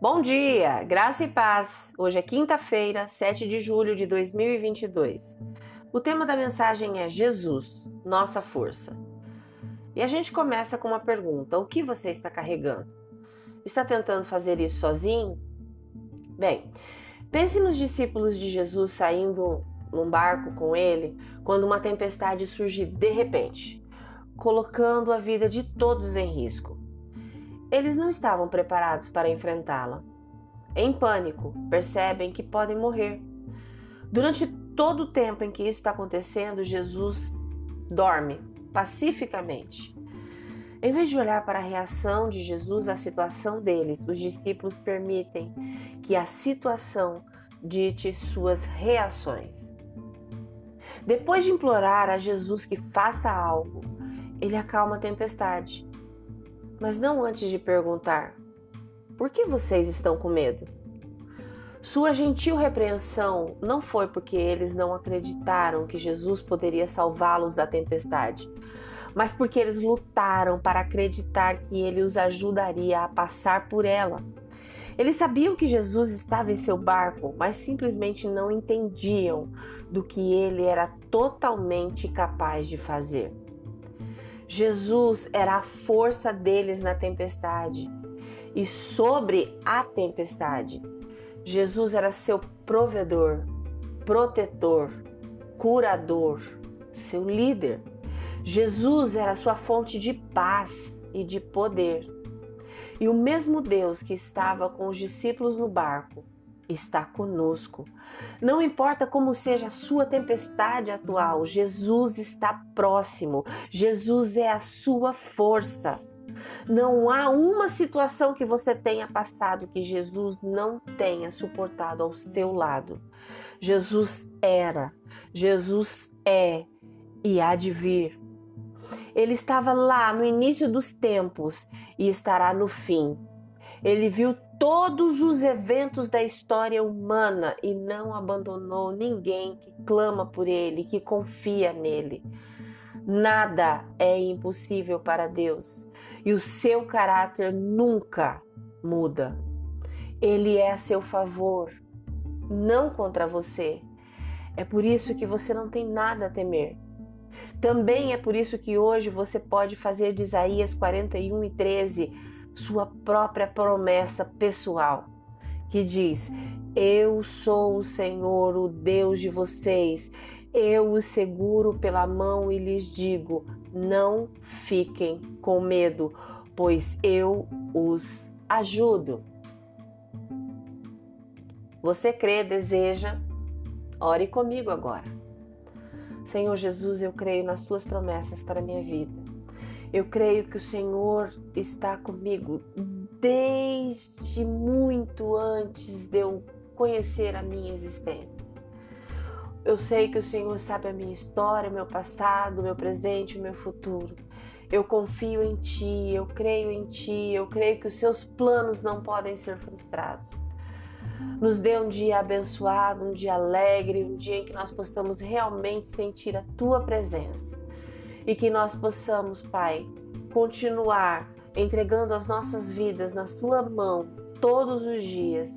Bom dia, graça e paz. Hoje é quinta-feira, 7 de julho de 2022. O tema da mensagem é Jesus, nossa força. E a gente começa com uma pergunta: o que você está carregando? Está tentando fazer isso sozinho? Bem, pense nos discípulos de Jesus saindo num barco com ele quando uma tempestade surge de repente, colocando a vida de todos em risco. Eles não estavam preparados para enfrentá-la. Em pânico, percebem que podem morrer. Durante todo o tempo em que isso está acontecendo, Jesus dorme pacificamente. Em vez de olhar para a reação de Jesus à situação deles, os discípulos permitem que a situação dite suas reações. Depois de implorar a Jesus que faça algo, ele acalma a tempestade mas não antes de perguntar: Por que vocês estão com medo? Sua gentil repreensão não foi porque eles não acreditaram que Jesus poderia salvá-los da tempestade, mas porque eles lutaram para acreditar que ele os ajudaria a passar por ela. Eles sabiam que Jesus estava em seu barco, mas simplesmente não entendiam do que ele era totalmente capaz de fazer. Jesus era a força deles na tempestade e sobre a tempestade. Jesus era seu provedor, protetor, curador, seu líder. Jesus era sua fonte de paz e de poder. E o mesmo Deus que estava com os discípulos no barco está conosco. Não importa como seja a sua tempestade atual, Jesus está próximo. Jesus é a sua força. Não há uma situação que você tenha passado que Jesus não tenha suportado ao seu lado. Jesus era, Jesus é e há de vir. Ele estava lá no início dos tempos e estará no fim. Ele viu todos os eventos da história humana e não abandonou ninguém que clama por ele, que confia nele. Nada é impossível para Deus e o seu caráter nunca muda. Ele é a seu favor, não contra você. É por isso que você não tem nada a temer. Também é por isso que hoje você pode fazer de Isaías 41 e 13 sua própria promessa pessoal, que diz: Eu sou o Senhor, o Deus de vocês. Eu os seguro pela mão e lhes digo: não fiquem com medo, pois eu os ajudo. Você crê, deseja? Ore comigo agora. Senhor Jesus, eu creio nas tuas promessas para a minha vida. Eu creio que o Senhor está comigo desde muito antes de eu conhecer a minha existência. Eu sei que o Senhor sabe a minha história, meu passado, meu presente, o meu futuro. Eu confio em Ti, eu creio em Ti, eu creio que os Seus planos não podem ser frustrados. Nos dê um dia abençoado, um dia alegre, um dia em que nós possamos realmente sentir a Tua presença e que nós possamos, Pai, continuar entregando as nossas vidas na Sua mão todos os dias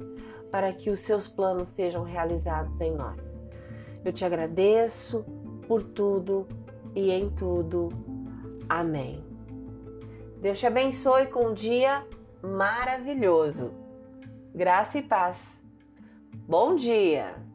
para que os Seus planos sejam realizados em nós. Eu te agradeço por tudo e em tudo. Amém. Deus te abençoe com um dia maravilhoso. Graça e paz. Bom dia!